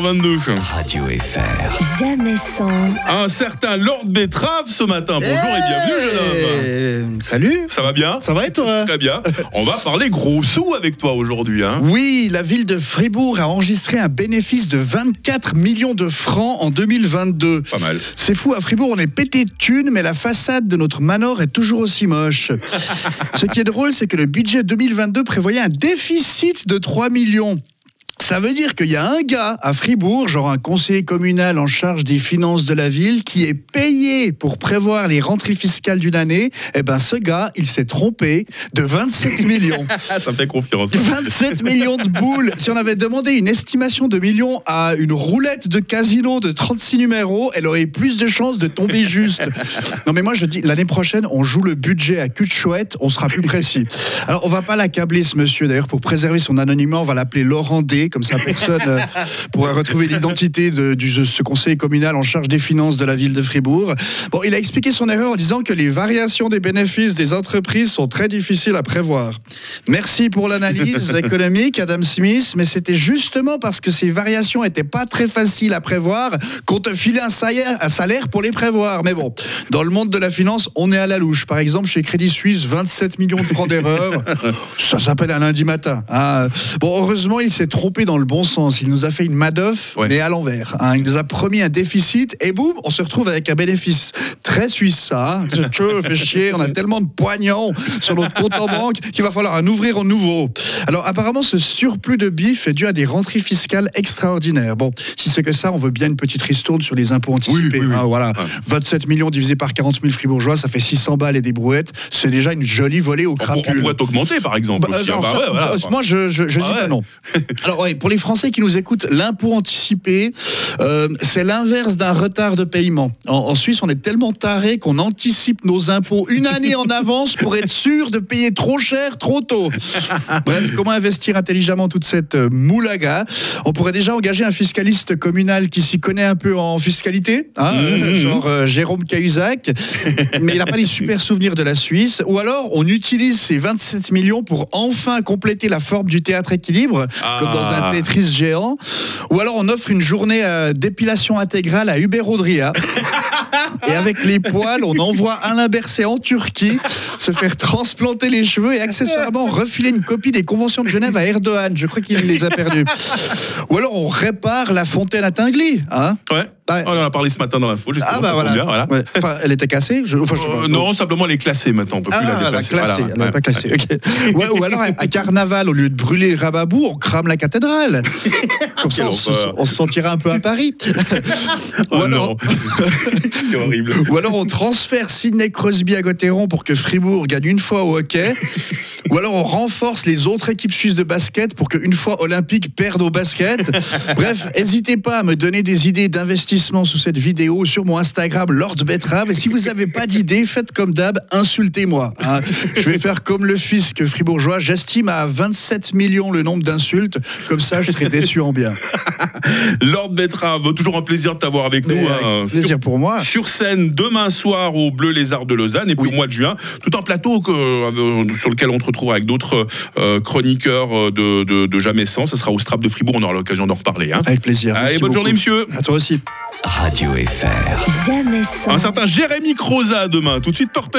22. Radio FR. Jamais sans, Un certain Lord Betrave ce matin. Bonjour et bienvenue, jeune homme. Eh, Salut Ça va bien Ça va et toi Très bien. On va parler gros sous avec toi aujourd'hui. Hein. Oui, la ville de Fribourg a enregistré un bénéfice de 24 millions de francs en 2022. Pas mal. C'est fou, à Fribourg, on est pété de thunes, mais la façade de notre manor est toujours aussi moche. Ce qui est drôle, c'est que le budget 2022 prévoyait un déficit de 3 millions. Ça veut dire qu'il y a un gars à Fribourg, genre un conseiller communal en charge des finances de la ville, qui est payé pour prévoir les rentrées fiscales d'une année. Eh ben, ce gars, il s'est trompé de 27 millions. Ça me fait confiance. 27 millions de boules. Si on avait demandé une estimation de millions à une roulette de casino de 36 numéros, elle aurait eu plus de chances de tomber juste. Non mais moi je dis l'année prochaine on joue le budget à cul de chouette, on sera plus précis. Alors on va pas l'accabler ce monsieur d'ailleurs pour préserver son anonymat, on va l'appeler Laurent D comme ça personne euh, pourra retrouver l'identité de, du- de ce conseiller communal en charge des finances de la ville de Fribourg. Bon, il a expliqué son erreur en disant que les variations des bénéfices des entreprises sont très difficiles à prévoir. Merci pour l'analyse économique, Adam Smith, mais c'était justement parce que ces variations étaient pas très faciles à prévoir qu'on te filait un salaire, un salaire pour les prévoir. Mais bon, dans le monde de la finance, on est à la louche. Par exemple, chez Crédit Suisse, 27 millions de francs d'erreur. Ça s'appelle un lundi matin. hein. Bon, heureusement, il s'est trompé dans le bon sens. Il nous a fait une Madoff, Ouais. mais à l'envers. hein. Il nous a promis un déficit et boum, on se retrouve avec un bénéfice fils très suisse, ça. hein. Tchou, fait chier, on a tellement de poignons sur notre compte en banque qu'il va falloir en ouvrir un nouveau. Alors, apparemment, ce surplus de bif est dû à des rentrées fiscales extraordinaires. Bon, si c'est que ça, on veut bien une petite ristourne sur les impôts anticipés. oui, oui. hein, voilà. Ouais. 27 millions divisé par 40 000 fribourgeois, ça fait 600 balles et des brouettes. C'est déjà une jolie volée au On, pour- on crapule. pourrait t'augmenter par exemple. Bah, aussi, hein. alors, Bah ça, ouais, voilà. ça, moi, je, je, je Ah dis ouais. pas non. Alors, ouais, pour les Français qui nous écoutent, l'impôt anticipé, euh, c'est l'inverse d'un retard de paiement. En, en Suisse, on est tellement qu'on anticipe nos impôts une année en avance pour être sûr de payer trop cher, trop tôt. Bref, comment investir intelligemment toute cette euh, moulaga? On pourrait déjà engager un fiscaliste communal qui s'y connaît un peu en fiscalité, hein, euh, genre euh, Jérôme Cahuzac, mais il n'a pas les super souvenirs de la Suisse. Ou alors, on utilise ces 27 millions pour enfin compléter la forme du théâtre équilibre, comme dans Ah. un Tetris géant. Ou alors, on offre une journée euh, d'épilation intégrale à Hubert Audria. Et avec les poils, on envoie Alain Berset en Turquie se faire transplanter les cheveux et accessoirement refiler une copie des conventions de Genève à Erdogan. Je crois qu'il les a perdus. Ou alors, on répare la fontaine à Tinguely. Hein? Ouais. Ouais. On en a parlé ce matin dans l'info. justement, ah bah voilà. bien, voilà. Ouais. Enfin, elle était cassée. Je, enfin, je sais Euh, non, simplement elle est classée maintenant. On peut plus Ah, la la déplacer. classée, Voilà, elle ouais. pas classée. Ouais, ou alors à Carnaval, au lieu de brûler le rababou, on crame la cathédrale. Comme ça, on se, horreur. on se sentira un peu à Paris. Oh ou, alors, non. C'est horrible. ou alors on transfère Sidney Crosby à Gauthieron pour que Fribourg gagne une fois au hockey. ou alors on renforce les autres équipes suisses de basket pour qu'une fois Olympique perde au basket. Bref, n'hésitez pas à me donner des idées d'investissement sous cette vidéo sur mon Instagram Lord Betrave. Et si vous n'avez pas d'idées, faites comme d'hab, insultez-moi. hein. Je vais faire comme le fisc fribourgeois. J'estime à 27 millions le nombre d'insultes. Comme ça, je serai déçu en bien. Lord Betrave, toujours un plaisir de t'avoir avec Mais nous. hein. plaisir pour moi. Sur scène demain soir au Bleu Lézard de Lausanne et puis Oui. au mois de juin, tout un plateau que, euh, sur lequel on te retrouve avec d'autres euh, chroniqueurs euh, de, de, de Jamais Sans. Ça sera au Strap de Fribourg, on aura l'occasion d'en reparler. Hein. Avec plaisir. Allez, bonne journée, monsieur. À toi aussi. Radio FR. jamais sans. Un certain Jérémy Croza demain. Tout de suite, Purple